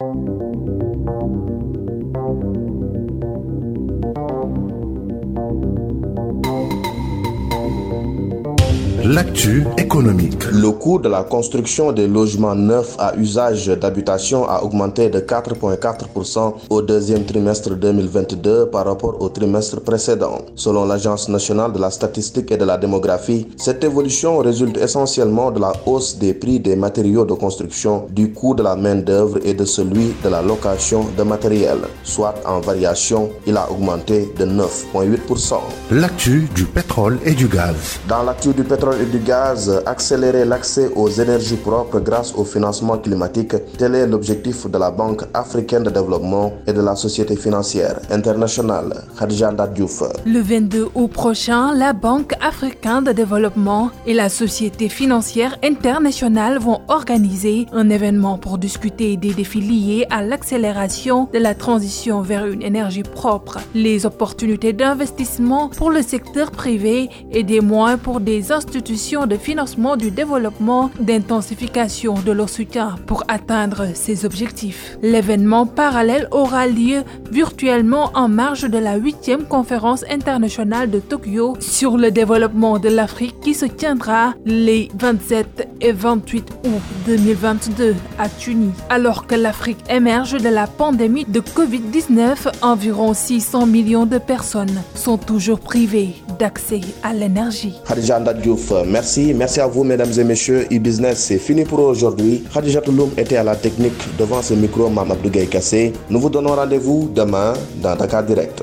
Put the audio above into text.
you L'actu économique. Le coût de la construction des logements neufs à usage d'habitation a augmenté de 4,4% au deuxième trimestre 2022 par rapport au trimestre précédent. Selon l'Agence nationale de la statistique et de la démographie, cette évolution résulte essentiellement de la hausse des prix des matériaux de construction, du coût de la main-d'œuvre et de celui de la location de matériel. Soit en variation, il a augmenté de 9,8%. L'actu du pétrole et du gaz. Dans l'actu du pétrole du gaz, accélérer l'accès aux énergies propres grâce au financement climatique, tel est l'objectif de la Banque africaine de développement et de la Société financière internationale. Khadija. Le 22 août prochain, la Banque africaine de développement et la Société financière internationale vont organiser un événement pour discuter des défis liés à l'accélération de la transition vers une énergie propre, les opportunités d'investissement pour le secteur privé et des moyens pour des institutions de financement du développement d'intensification de leur soutien pour atteindre ces objectifs. L'événement parallèle aura lieu virtuellement en marge de la 8e conférence internationale de Tokyo sur le développement de l'Afrique qui se tiendra les 27 et 28 août 2022 à Tunis. Alors que l'Afrique émerge de la pandémie de Covid-19, environ 600 millions de personnes sont toujours privées d'accès à l'énergie. Merci, merci à vous mesdames et messieurs. E-Business, c'est fini pour aujourd'hui. Khadija Touloum était à la technique devant ce micro, Mme Kassé. Nous vous donnons rendez-vous demain dans Dakar Direct.